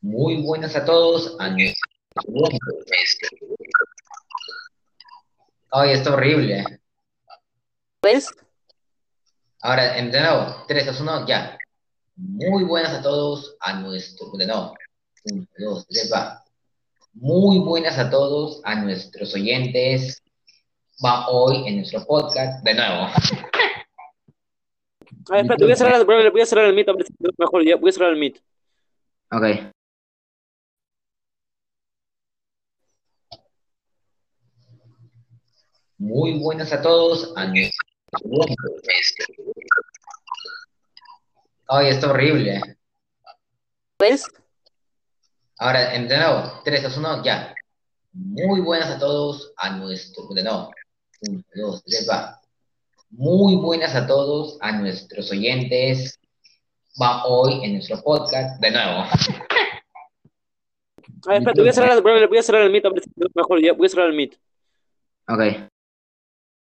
Muy buenas a todos. A nuestro... Ay, está horrible. ¿Ves? Ahora, de nuevo, 3, 2, 1, ya. Muy buenas a todos a nuestro... De nuevo. 1, 2, 3, va. Muy buenas a todos a nuestros oyentes. Va hoy en nuestro podcast. De nuevo. A ver, espérate, voy a cerrar, el- voy a cerrar el es mejor, ya, voy a cerrar el Meet. Ok. Muy buenas a todos a nuestro... Ay, está horrible. ¿Ves? Ahora, de nuevo, 3, 2, 1, ya. Muy buenas a todos a nuestro... De nuevo. 1, 2, 3, va. Muy buenas a todos a nuestros oyentes. Va hoy en nuestro podcast. De nuevo. A ver, espérate, voy a cerrar, el- voy a cerrar es mejor, ya, voy a cerrar el Meet. Ok.